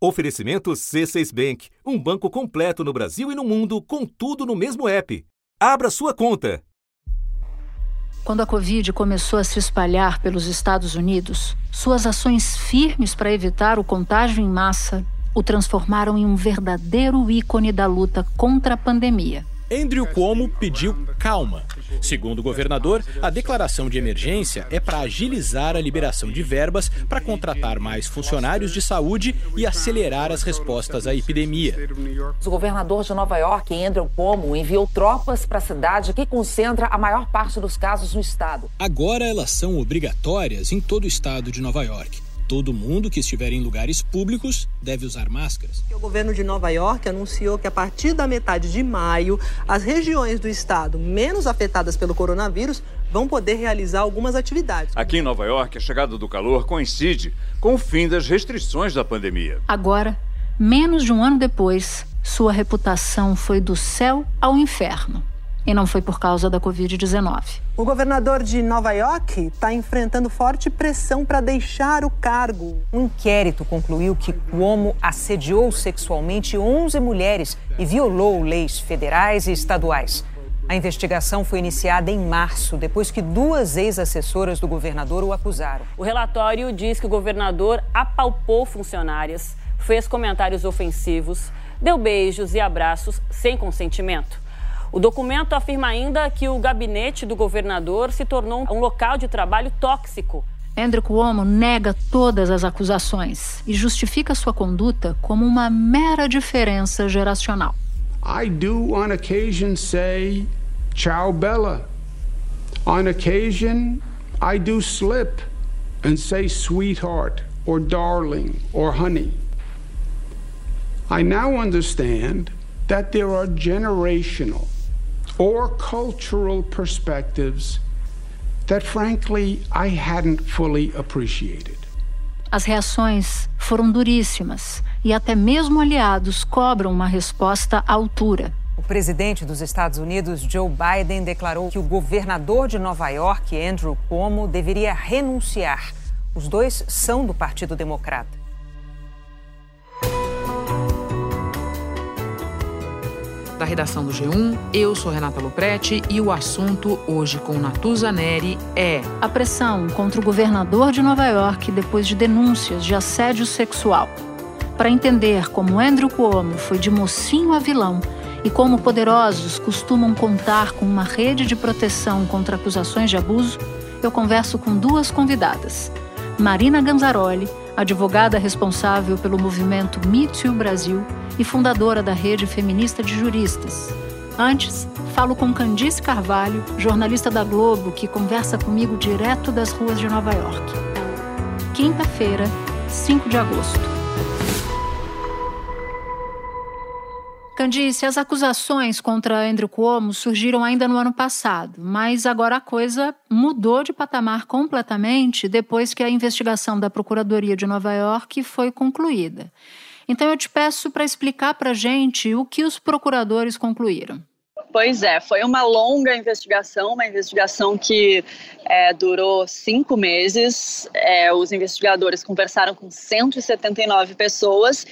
Oferecimento C6 Bank, um banco completo no Brasil e no mundo, com tudo no mesmo app. Abra sua conta. Quando a Covid começou a se espalhar pelos Estados Unidos, suas ações firmes para evitar o contágio em massa o transformaram em um verdadeiro ícone da luta contra a pandemia. Andrew Cuomo pediu calma. Segundo o governador, a declaração de emergência é para agilizar a liberação de verbas para contratar mais funcionários de saúde e acelerar as respostas à epidemia. O governador de Nova York, Andrew Cuomo, enviou tropas para a cidade que concentra a maior parte dos casos no estado. Agora elas são obrigatórias em todo o estado de Nova York. Todo mundo que estiver em lugares públicos deve usar máscaras. O governo de Nova York anunciou que a partir da metade de maio, as regiões do estado menos afetadas pelo coronavírus vão poder realizar algumas atividades. Aqui em Nova York, a chegada do calor coincide com o fim das restrições da pandemia. Agora, menos de um ano depois, sua reputação foi do céu ao inferno e não foi por causa da Covid-19. O governador de Nova York está enfrentando forte pressão para deixar o cargo. Um inquérito concluiu que Cuomo assediou sexualmente 11 mulheres e violou leis federais e estaduais. A investigação foi iniciada em março, depois que duas ex-assessoras do governador o acusaram. O relatório diz que o governador apalpou funcionárias, fez comentários ofensivos, deu beijos e abraços sem consentimento. O documento afirma ainda que o gabinete do governador se tornou um local de trabalho tóxico. Andrew Cuomo nega todas as acusações e justifica sua conduta como uma mera diferença geracional. I do on occasion say ciao bella. On occasion I do slip and say sweetheart or darling or honey. I now understand that there are generational or cultural perspectives that, frankly, I hadn't fully appreciated. As reações foram duríssimas e até mesmo aliados cobram uma resposta à altura. O presidente dos Estados Unidos, Joe Biden, declarou que o governador de Nova York, Andrew Cuomo, deveria renunciar. Os dois são do Partido Democrata. Da redação do G1. Eu sou Renata Loprete e o assunto hoje com Natuza Neri é a pressão contra o governador de Nova York depois de denúncias de assédio sexual. Para entender como Andrew Cuomo foi de mocinho a vilão e como poderosos costumam contar com uma rede de proteção contra acusações de abuso, eu converso com duas convidadas. Marina Ganzaroli, advogada responsável pelo movimento Me Too Brasil e fundadora da Rede Feminista de Juristas. Antes, falo com Candice Carvalho, jornalista da Globo, que conversa comigo direto das ruas de Nova York. Quinta-feira, 5 de agosto. Candice, as acusações contra Andrew Cuomo surgiram ainda no ano passado, mas agora a coisa mudou de patamar completamente depois que a investigação da Procuradoria de Nova York foi concluída. Então eu te peço para explicar para a gente o que os procuradores concluíram. Pois é, foi uma longa investigação, uma investigação que é, durou cinco meses. É, os investigadores conversaram com 179 pessoas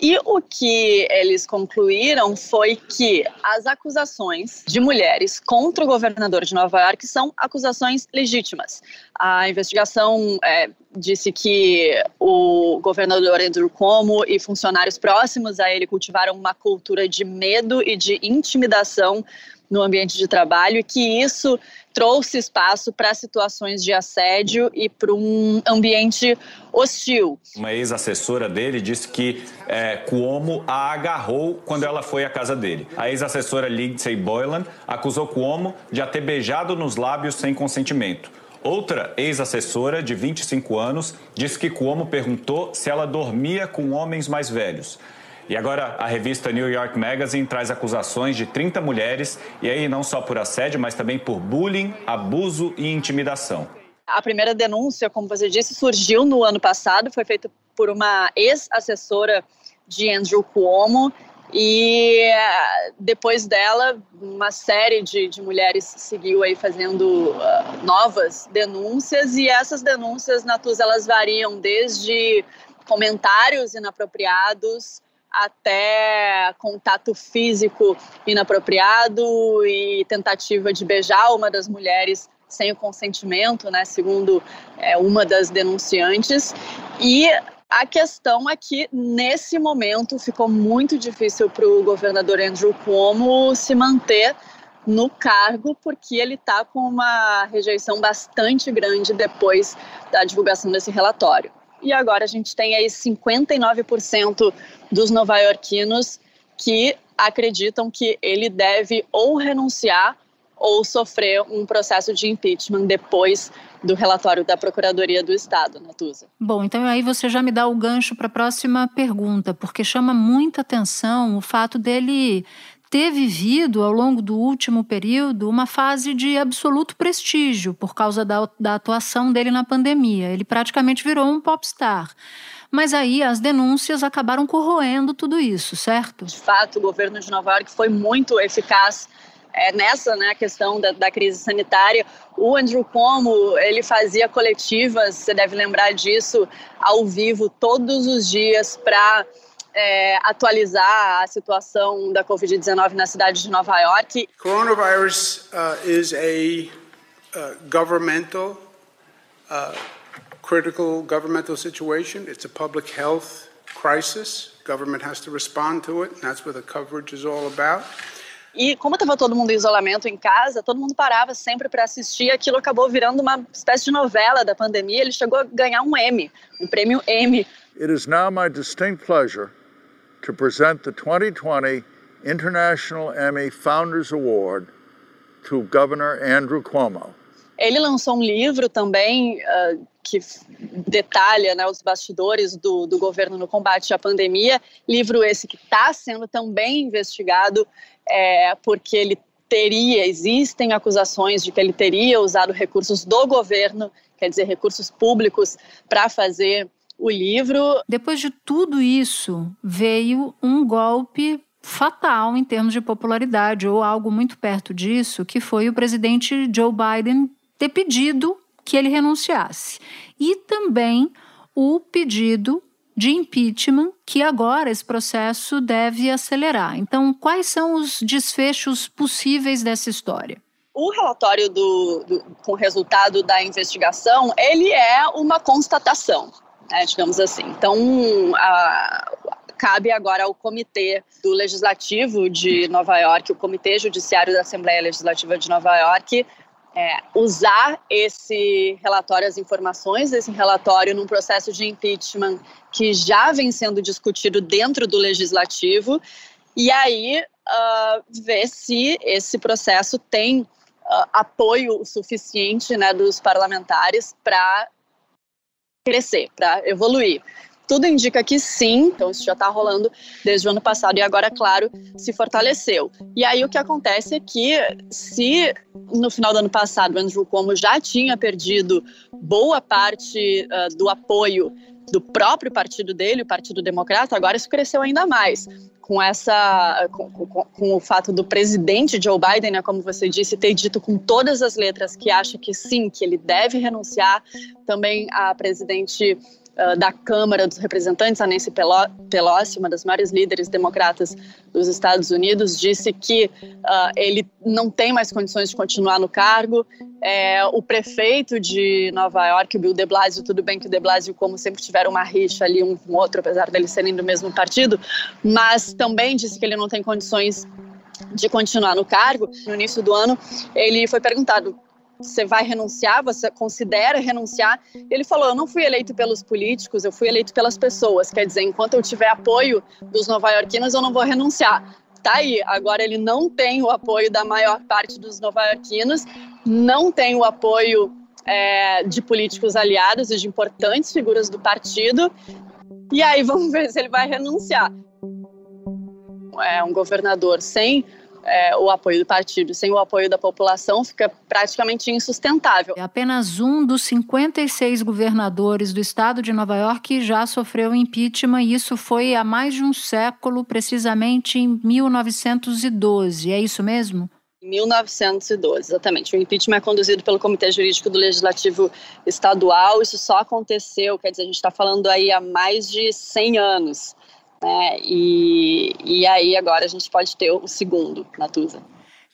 e o que eles concluíram foi que as acusações de mulheres contra o governador de Nova York são acusações legítimas. A investigação é, disse que o governador Andrew Cuomo e funcionários próximos a ele cultivaram uma cultura de medo e de intimidação no ambiente de trabalho e que isso trouxe espaço para situações de assédio e para um ambiente hostil. Uma ex-assessora dele disse que é, Cuomo a agarrou quando ela foi à casa dele. A ex-assessora Lindsay Boylan acusou Cuomo de a ter beijado nos lábios sem consentimento. Outra ex-assessora, de 25 anos, disse que Cuomo perguntou se ela dormia com homens mais velhos. E agora a revista New York Magazine traz acusações de 30 mulheres, e aí não só por assédio, mas também por bullying, abuso e intimidação. A primeira denúncia, como você disse, surgiu no ano passado, foi feita por uma ex-assessora de Andrew Cuomo, e eh, depois dela, uma série de, de mulheres seguiu aí fazendo uh, novas denúncias, e essas denúncias, Natus, elas variam desde comentários inapropriados até contato físico inapropriado e tentativa de beijar uma das mulheres sem o consentimento, né, segundo é, uma das denunciantes. E a questão é que, nesse momento, ficou muito difícil para o governador Andrew Cuomo se manter no cargo, porque ele está com uma rejeição bastante grande depois da divulgação desse relatório. E agora a gente tem aí 59% dos nova-iorquinos que acreditam que ele deve ou renunciar ou sofrer um processo de impeachment depois do relatório da Procuradoria do Estado, Natuza. Bom, então aí você já me dá o gancho para a próxima pergunta, porque chama muita atenção o fato dele ter vivido ao longo do último período uma fase de absoluto prestígio por causa da, da atuação dele na pandemia. Ele praticamente virou um popstar. Mas aí as denúncias acabaram corroendo tudo isso, certo? De fato, o governo de Nova York foi muito eficaz é, nessa né, questão da, da, crise sanitária. O Andrew Cuomo, ele fazia coletivas, você deve lembrar disso, ao vivo todos os dias para é, atualizar a situação da Covid-19 na cidade de Nova York. Coronavirus uh, is a uh, governmental, uh, critical governmental situation. It's a public health crisis. Government has to respond to it, and that's what the coverage is all about. E como estava todo mundo em isolamento em casa, todo mundo parava sempre para assistir. Aquilo acabou virando uma espécie de novela da pandemia. Ele chegou a ganhar um Emmy, um prêmio Emmy. It is now my distinct pleasure to present the 2020 International Emmy Founders Award to Governor Andrew Cuomo. Ele lançou um livro também uh, que detalha né, os bastidores do, do, governo no combate à pandemia. Livro esse que está sendo também investigado é, porque ele teria, existem acusações de que ele teria usado recursos do governo, quer dizer, recursos públicos, para fazer o livro. Depois de tudo isso, veio um golpe fatal em termos de popularidade, ou algo muito perto disso, que foi o presidente Joe Biden ter pedido que ele renunciasse. E também o pedido de impeachment, que agora esse processo deve acelerar. Então, quais são os desfechos possíveis dessa história? O relatório do, do, com o resultado da investigação, ele é uma constatação né, digamos assim. Então, a, cabe agora ao Comitê do Legislativo de Nova York, o Comitê Judiciário da Assembleia Legislativa de Nova York, é, usar esse relatório, as informações desse relatório, num processo de impeachment que já vem sendo discutido dentro do legislativo, e aí uh, ver se esse processo tem uh, apoio suficiente né, dos parlamentares para crescer, para evoluir. Tudo indica que sim, então isso já está rolando desde o ano passado e agora, claro, se fortaleceu. E aí o que acontece é que, se no final do ano passado o Andrew Cuomo já tinha perdido boa parte uh, do apoio do próprio partido dele, o Partido Democrata, agora isso cresceu ainda mais. Com essa com, com, com, o fato do presidente Joe Biden, né, como você disse, ter dito com todas as letras que acha que sim, que ele deve renunciar, também a presidente uh, da Câmara dos Representantes, a Nancy Pelosi, uma das maiores líderes democratas dos Estados Unidos, disse que uh, ele não tem mais condições de continuar no cargo. É, o prefeito de Nova York, Bill de Blasio, tudo bem que o de Blasio, como sempre, tiveram uma rixa ali um com o outro, apesar deles serem do mesmo partido, mas também disse que ele não tem condições de continuar no cargo. No início do ano, ele foi perguntado você vai renunciar? Você considera renunciar? Ele falou: Eu não fui eleito pelos políticos, eu fui eleito pelas pessoas. Quer dizer, enquanto eu tiver apoio dos nova-iorquinos, eu não vou renunciar. Tá aí. Agora ele não tem o apoio da maior parte dos nova-iorquinos, não tem o apoio é, de políticos aliados e de importantes figuras do partido. E aí vamos ver se ele vai renunciar. É um governador sem é, o apoio do partido sem o apoio da população fica praticamente insustentável. É apenas um dos 56 governadores do estado de Nova York já sofreu impeachment, e isso foi há mais de um século, precisamente em 1912. É isso mesmo? Em 1912, exatamente. O impeachment é conduzido pelo Comitê Jurídico do Legislativo Estadual. Isso só aconteceu, quer dizer, a gente está falando aí há mais de 100 anos. Né? E, e aí agora a gente pode ter o segundo, Natuza.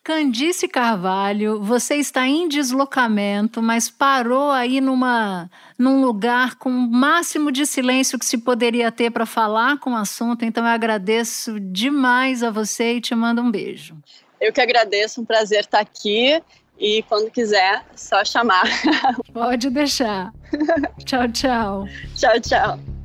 Candice Carvalho, você está em deslocamento, mas parou aí numa, num lugar com o máximo de silêncio que se poderia ter para falar com o assunto. Então eu agradeço demais a você e te mando um beijo. Eu que agradeço, um prazer estar aqui. E quando quiser, só chamar. Pode deixar. tchau, tchau. Tchau, tchau.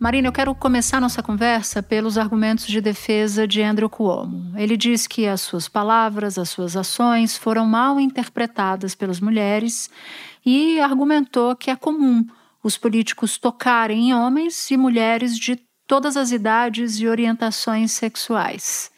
Marina, eu quero começar nossa conversa pelos argumentos de defesa de Andrew Cuomo. Ele diz que as suas palavras, as suas ações foram mal interpretadas pelas mulheres e argumentou que é comum os políticos tocarem em homens e mulheres de todas as idades e orientações sexuais.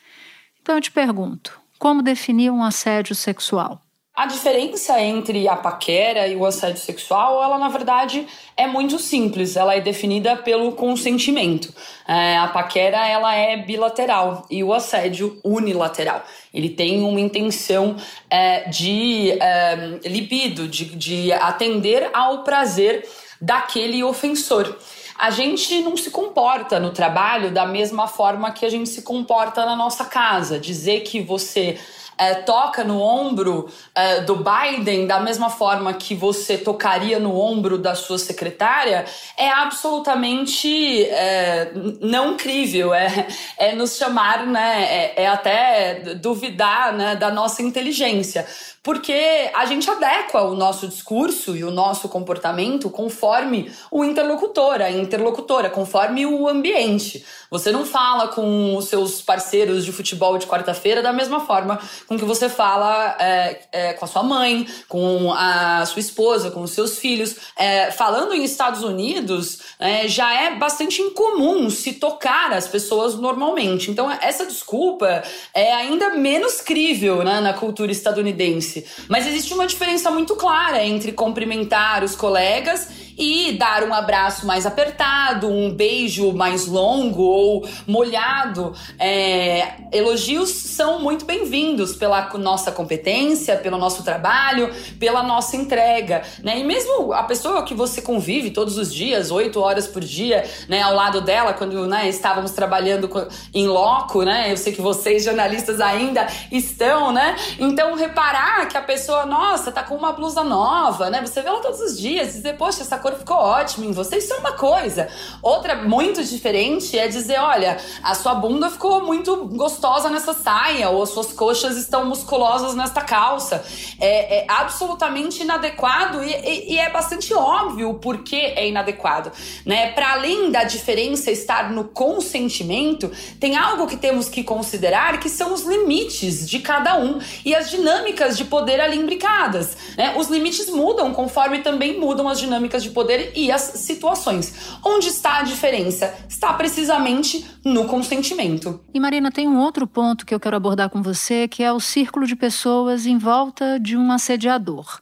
Então eu te pergunto, como definir um assédio sexual? A diferença entre a paquera e o assédio sexual, ela na verdade é muito simples. Ela é definida pelo consentimento. É, a paquera ela é bilateral e o assédio unilateral. Ele tem uma intenção é, de é, libido, de, de atender ao prazer daquele ofensor a gente não se comporta no trabalho da mesma forma que a gente se comporta na nossa casa. Dizer que você é, toca no ombro é, do Biden da mesma forma que você tocaria no ombro da sua secretária é absolutamente é, não crível, é, é nos chamar, né, é, é até duvidar né, da nossa inteligência porque a gente adequa o nosso discurso e o nosso comportamento conforme o interlocutor, a interlocutora, conforme o ambiente. Você não fala com os seus parceiros de futebol de quarta-feira da mesma forma com que você fala é, é, com a sua mãe, com a sua esposa, com os seus filhos. É, falando em Estados Unidos, é, já é bastante incomum se tocar as pessoas normalmente. Então, essa desculpa é ainda menos crível né, na cultura estadunidense. Mas existe uma diferença muito clara entre cumprimentar os colegas e dar um abraço mais apertado, um beijo mais longo ou molhado. É, elogios são muito bem-vindos pela nossa competência, pelo nosso trabalho, pela nossa entrega, né? E mesmo a pessoa que você convive todos os dias, oito horas por dia, né, ao lado dela, quando né, estávamos trabalhando em loco, né? Eu sei que vocês jornalistas ainda estão, né? Então reparar que a pessoa, nossa, tá com uma blusa nova, né? Você vê ela todos os dias e dizer, poxa, essa cor ficou ótima em você, isso é uma coisa. Outra muito diferente é dizer, olha, a sua bunda ficou muito gostosa nessa saia, ou as suas coxas estão musculosas nesta calça. É, é absolutamente inadequado e, e, e, é bastante óbvio o porquê é inadequado, né? Para além da diferença estar no consentimento, tem algo que temos que considerar que são os limites de cada um e as dinâmicas de poder ali imbricadas, né? Os limites mudam conforme também mudam as dinâmicas de poder poder e as situações. Onde está a diferença? Está precisamente no consentimento. E Marina, tem um outro ponto que eu quero abordar com você, que é o círculo de pessoas em volta de um assediador.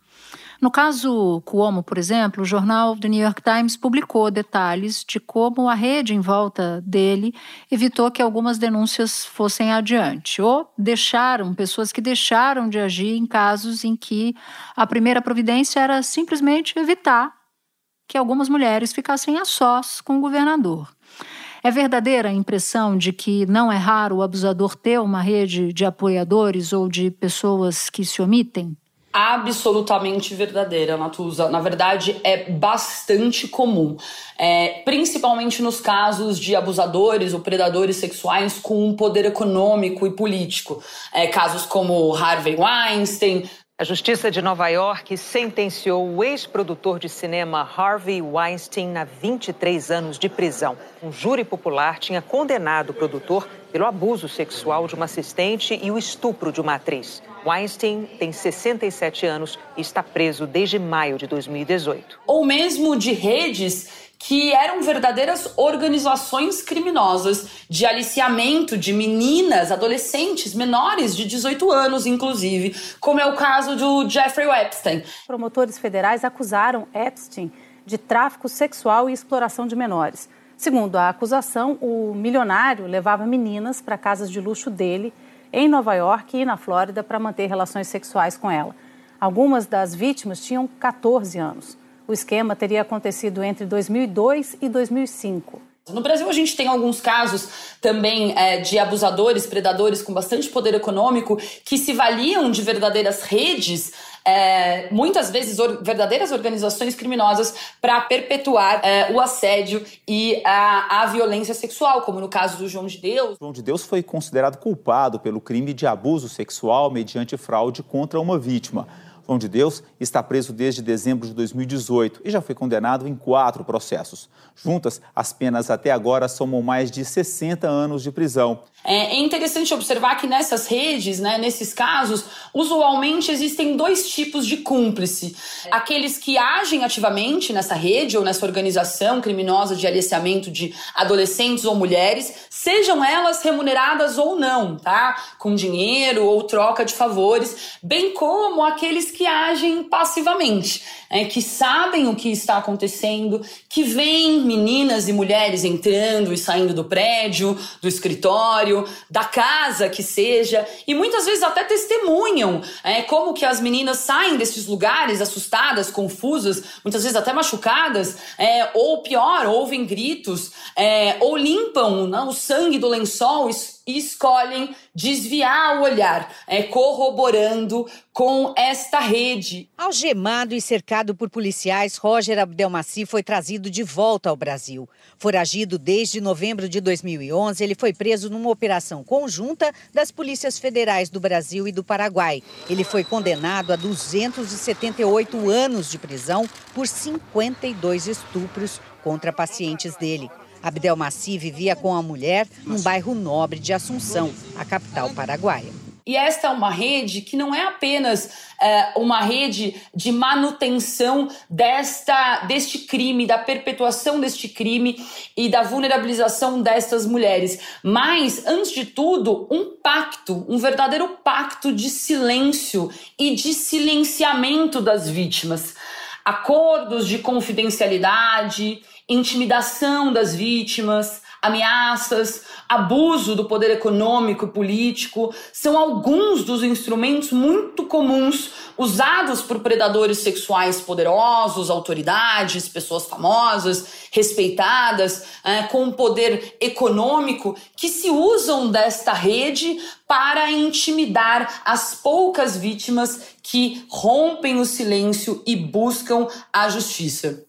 No caso Cuomo, por exemplo, o jornal The New York Times publicou detalhes de como a rede em volta dele evitou que algumas denúncias fossem adiante, ou deixaram pessoas que deixaram de agir em casos em que a primeira providência era simplesmente evitar que algumas mulheres ficassem a sós com o governador. É verdadeira a impressão de que não é raro o abusador ter uma rede de apoiadores ou de pessoas que se omitem? absolutamente verdadeira, Natuza. Na verdade, é bastante comum, é, principalmente nos casos de abusadores ou predadores sexuais com um poder econômico e político. É, casos como Harvey Weinstein, a Justiça de Nova York sentenciou o ex-produtor de cinema Harvey Weinstein a 23 anos de prisão. Um júri popular tinha condenado o produtor pelo abuso sexual de uma assistente e o estupro de uma atriz. Weinstein tem 67 anos e está preso desde maio de 2018. Ou mesmo de redes que eram verdadeiras organizações criminosas de aliciamento de meninas, adolescentes, menores de 18 anos, inclusive, como é o caso do Jeffrey Epstein. Promotores federais acusaram Epstein de tráfico sexual e exploração de menores. Segundo a acusação, o milionário levava meninas para casas de luxo dele em Nova York e na Flórida para manter relações sexuais com ela. Algumas das vítimas tinham 14 anos. O esquema teria acontecido entre 2002 e 2005. No Brasil, a gente tem alguns casos também é, de abusadores, predadores com bastante poder econômico que se valiam de verdadeiras redes é, muitas vezes or, verdadeiras organizações criminosas para perpetuar é, o assédio e a, a violência sexual, como no caso do João de Deus. João de Deus foi considerado culpado pelo crime de abuso sexual mediante fraude contra uma vítima. João de Deus está preso desde dezembro de 2018 e já foi condenado em quatro processos. Juntas, as penas até agora somam mais de 60 anos de prisão. É, é interessante observar que nessas redes, né, nesses casos, usualmente existem dois tipos de cúmplice. Aqueles que agem ativamente nessa rede ou nessa organização criminosa de aliciamento de adolescentes ou mulheres, sejam elas remuneradas ou não, tá? Com dinheiro ou troca de favores, bem como aqueles que agem passivamente, é, que sabem o que está acontecendo, que veem meninas e mulheres entrando e saindo do prédio, do escritório, da casa que seja, e muitas vezes até testemunham é, como que as meninas saem desses lugares assustadas, confusas, muitas vezes até machucadas, é, ou pior, ouvem gritos, é, ou limpam né, o sangue do lençol escolhem desviar o olhar, é, corroborando com esta rede. Algemado e cercado por policiais, Roger Abdelmaci foi trazido de volta ao Brasil. Foragido desde novembro de 2011, ele foi preso numa operação conjunta das polícias federais do Brasil e do Paraguai. Ele foi condenado a 278 anos de prisão por 52 estupros contra pacientes dele. Abdelmaci vivia com a mulher num bairro nobre de Assunção, a capital paraguaia. E esta é uma rede que não é apenas é, uma rede de manutenção desta, deste crime, da perpetuação deste crime e da vulnerabilização destas mulheres, mas, antes de tudo, um pacto, um verdadeiro pacto de silêncio e de silenciamento das vítimas. Acordos de confidencialidade intimidação das vítimas, ameaças, abuso do poder econômico e político são alguns dos instrumentos muito comuns usados por predadores sexuais poderosos, autoridades, pessoas famosas, respeitadas, é, com poder econômico, que se usam desta rede para intimidar as poucas vítimas que rompem o silêncio e buscam a justiça.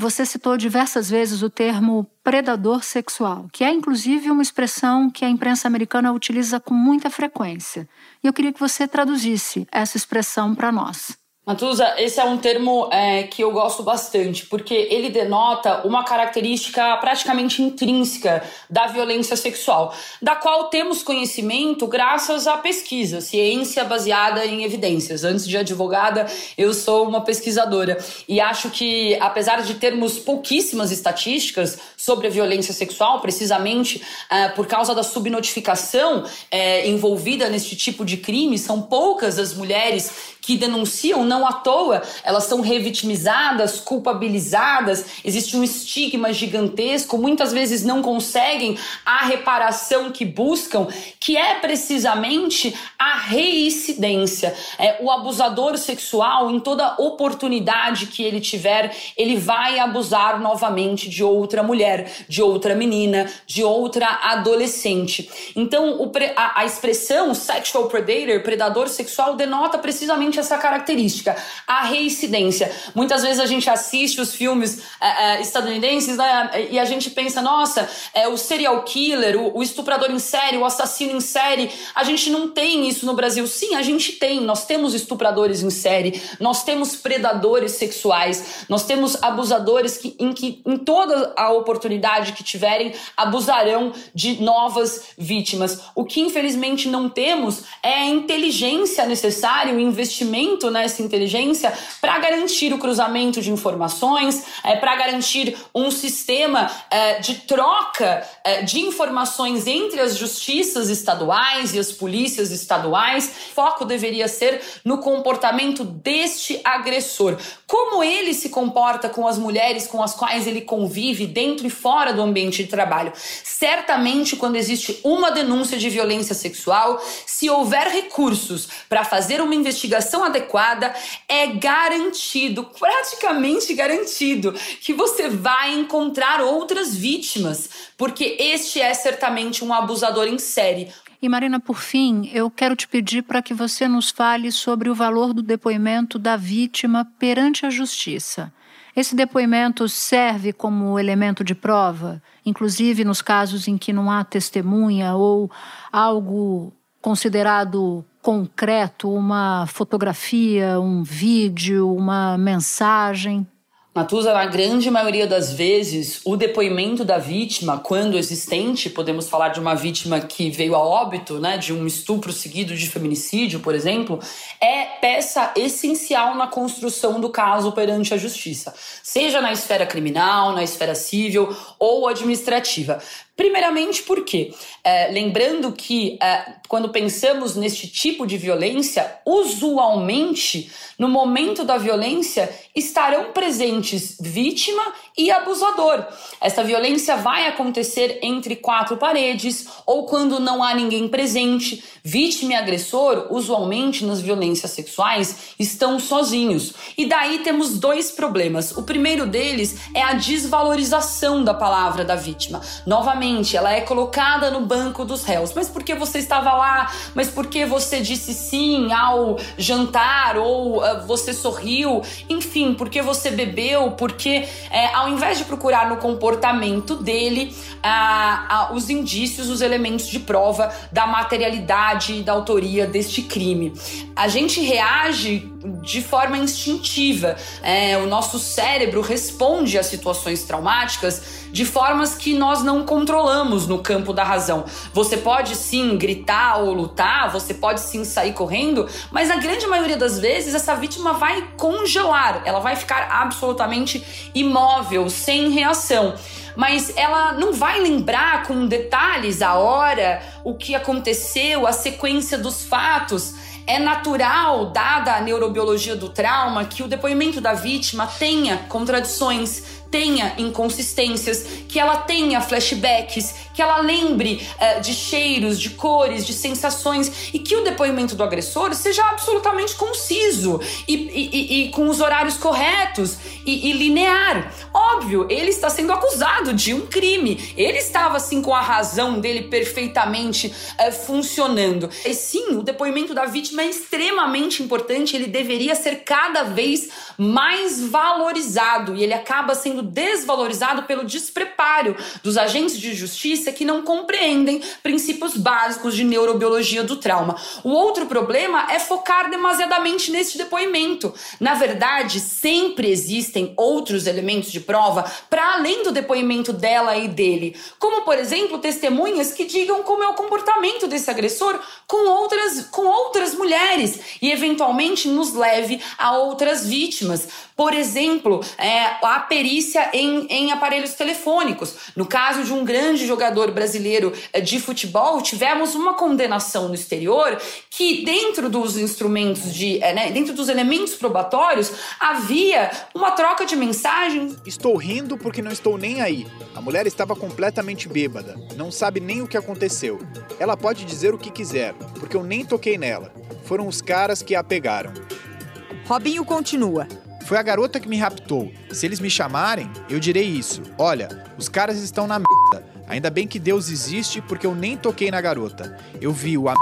Você citou diversas vezes o termo predador sexual, que é inclusive uma expressão que a imprensa americana utiliza com muita frequência. E eu queria que você traduzisse essa expressão para nós. Matusa, esse é um termo é, que eu gosto bastante, porque ele denota uma característica praticamente intrínseca da violência sexual, da qual temos conhecimento graças à pesquisa, ciência baseada em evidências. Antes de advogada, eu sou uma pesquisadora e acho que, apesar de termos pouquíssimas estatísticas sobre a violência sexual, precisamente é, por causa da subnotificação é, envolvida neste tipo de crime, são poucas as mulheres que denunciam, não à toa, elas são revitimizadas, culpabilizadas, existe um estigma gigantesco, muitas vezes não conseguem a reparação que buscam, que é precisamente a reincidência. É, o abusador sexual, em toda oportunidade que ele tiver, ele vai abusar novamente de outra mulher, de outra menina, de outra adolescente. Então, o, a, a expressão sexual predator, predador sexual, denota precisamente essa característica, a reincidência. Muitas vezes a gente assiste os filmes é, é, estadunidenses né, e a gente pensa, nossa, é o serial killer, o, o estuprador em série, o assassino em série. A gente não tem isso no Brasil. Sim, a gente tem. Nós temos estupradores em série, nós temos predadores sexuais, nós temos abusadores que em, que, em toda a oportunidade que tiverem, abusarão de novas vítimas. O que infelizmente não temos é a inteligência necessária, o investimento investimento nessa inteligência para garantir o cruzamento de informações, é, para garantir um sistema é, de troca é, de informações entre as justiças estaduais e as polícias estaduais. O foco deveria ser no comportamento deste agressor. Como ele se comporta com as mulheres com as quais ele convive dentro e fora do ambiente de trabalho. Certamente, quando existe uma denúncia de violência sexual, se houver recursos para fazer uma investigação adequada, é garantido, praticamente garantido, que você vai encontrar outras vítimas, porque este é certamente um abusador em série. E Marina, por fim, eu quero te pedir para que você nos fale sobre o valor do depoimento da vítima perante a justiça. Esse depoimento serve como elemento de prova, inclusive nos casos em que não há testemunha ou algo considerado concreto, uma fotografia, um vídeo, uma mensagem. Natuza, na grande maioria das vezes, o depoimento da vítima, quando existente, podemos falar de uma vítima que veio a óbito, né, de um estupro seguido de feminicídio, por exemplo, é peça essencial na construção do caso perante a justiça, seja na esfera criminal, na esfera civil ou administrativa. Primeiramente, porque é, lembrando que é, quando pensamos neste tipo de violência, usualmente no momento da violência estarão presentes vítima e abusador. Esta violência vai acontecer entre quatro paredes ou quando não há ninguém presente. Vítima e agressor, usualmente nas violências sexuais, estão sozinhos. E daí temos dois problemas. O primeiro deles é a desvalorização da palavra da vítima. Novamente, ela é colocada no banco dos réus. Mas por que você estava lá? Mas por que você disse sim ao jantar? Ou uh, você sorriu? Enfim, por que você bebeu? Porque é, ao invés de procurar no comportamento dele uh, os indícios, os elementos de prova da materialidade e da autoria deste crime, a gente reage de forma instintiva. É, o nosso cérebro responde a situações traumáticas de formas que nós não controlamos no campo da razão. Você pode sim gritar ou lutar, você pode sim sair correndo, mas na grande maioria das vezes essa vítima vai congelar, ela vai ficar absolutamente imóvel, sem reação mas ela não vai lembrar com detalhes a hora, o que aconteceu, a sequência dos fatos. É natural, dada a neurobiologia do trauma, que o depoimento da vítima tenha contradições tenha inconsistências, que ela tenha flashbacks, que ela lembre uh, de cheiros, de cores, de sensações e que o depoimento do agressor seja absolutamente conciso e, e, e, e com os horários corretos e, linear. Óbvio, ele está sendo acusado de um crime, ele estava assim com a razão dele perfeitamente uh, funcionando. E sim, o depoimento da vítima é extremamente importante, ele deveria ser cada vez mais valorizado e ele acaba sendo sendo desvalorizado pelo despreparo dos agentes de justiça que não compreendem princípios básicos de neurobiologia do trauma. O outro problema é focar demasiadamente neste depoimento. Na verdade, sempre existem outros elementos de prova para além do depoimento dela e dele, como por exemplo, testemunhas que digam como é o comportamento desse agressor com outras com outras mulheres e eventualmente nos leve a outras vítimas. Por exemplo, é, a perícia em, em aparelhos telefônicos. No caso de um grande jogador brasileiro é, de futebol, tivemos uma condenação no exterior que, dentro dos instrumentos de. É, né, dentro dos elementos probatórios, havia uma troca de mensagens. Estou rindo porque não estou nem aí. A mulher estava completamente bêbada, não sabe nem o que aconteceu. Ela pode dizer o que quiser, porque eu nem toquei nela. Foram os caras que a pegaram. Robinho continua. Foi a garota que me raptou. Se eles me chamarem, eu direi isso. Olha, os caras estão na merda. Ainda bem que Deus existe porque eu nem toquei na garota. Eu vi o a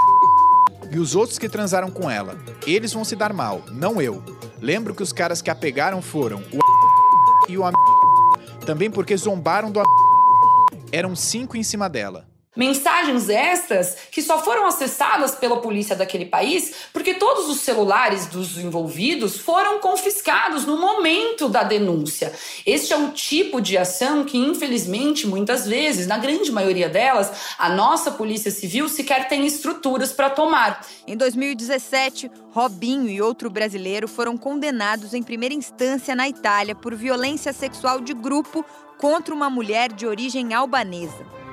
e os outros que transaram com ela. Eles vão se dar mal, não eu. Lembro que os caras que a pegaram foram o e o Também porque zombaram do Eram cinco em cima dela. Mensagens estas que só foram acessadas pela polícia daquele país porque todos os celulares dos envolvidos foram confiscados no momento da denúncia. Este é um tipo de ação que, infelizmente, muitas vezes, na grande maioria delas, a nossa Polícia Civil sequer tem estruturas para tomar. Em 2017, Robinho e outro brasileiro foram condenados em primeira instância na Itália por violência sexual de grupo contra uma mulher de origem albanesa.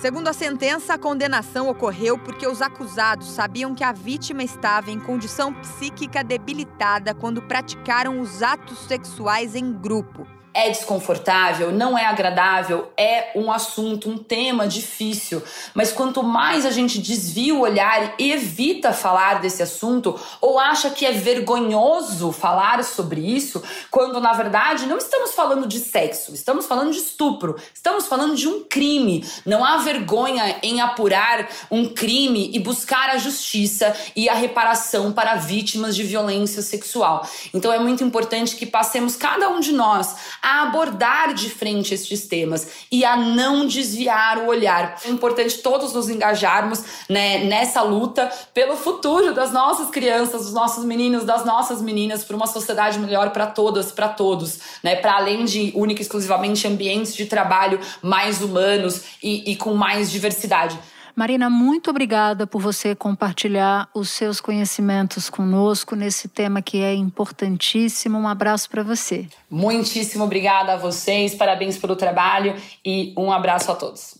Segundo a sentença, a condenação ocorreu porque os acusados sabiam que a vítima estava em condição psíquica debilitada quando praticaram os atos sexuais em grupo é desconfortável, não é agradável, é um assunto, um tema difícil. Mas quanto mais a gente desvia o olhar e evita falar desse assunto, ou acha que é vergonhoso falar sobre isso, quando na verdade não estamos falando de sexo, estamos falando de estupro, estamos falando de um crime. Não há vergonha em apurar um crime e buscar a justiça e a reparação para vítimas de violência sexual. Então é muito importante que passemos cada um de nós a abordar de frente estes temas e a não desviar o olhar. É importante todos nos engajarmos né, nessa luta pelo futuro das nossas crianças, dos nossos meninos, das nossas meninas, por uma sociedade melhor para todas, para todos, né, para além de única e exclusivamente ambientes de trabalho mais humanos e, e com mais diversidade. Marina, muito obrigada por você compartilhar os seus conhecimentos conosco nesse tema que é importantíssimo. Um abraço para você. Muitíssimo obrigada a vocês, parabéns pelo trabalho e um abraço a todos.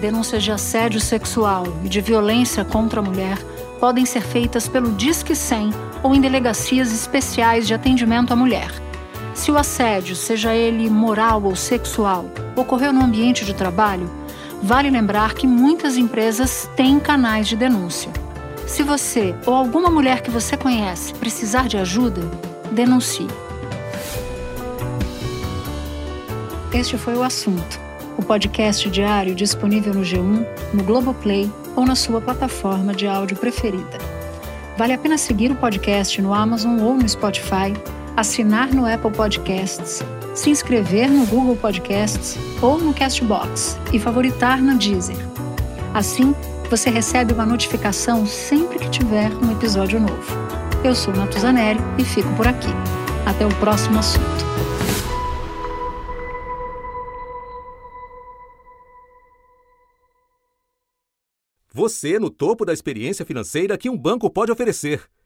Denúncias de assédio sexual e de violência contra a mulher podem ser feitas pelo Disque 100 ou em delegacias especiais de atendimento à mulher. Se o assédio, seja ele moral ou sexual, ocorreu no ambiente de trabalho, vale lembrar que muitas empresas têm canais de denúncia. Se você ou alguma mulher que você conhece precisar de ajuda, denuncie. Este foi o assunto. O podcast diário disponível no G1, no Globoplay ou na sua plataforma de áudio preferida. Vale a pena seguir o podcast no Amazon ou no Spotify assinar no Apple Podcasts, se inscrever no Google Podcasts ou no Castbox e favoritar no Deezer. Assim, você recebe uma notificação sempre que tiver um episódio novo. Eu sou Natuzaneri e fico por aqui. Até o próximo assunto. Você no topo da experiência financeira que um banco pode oferecer.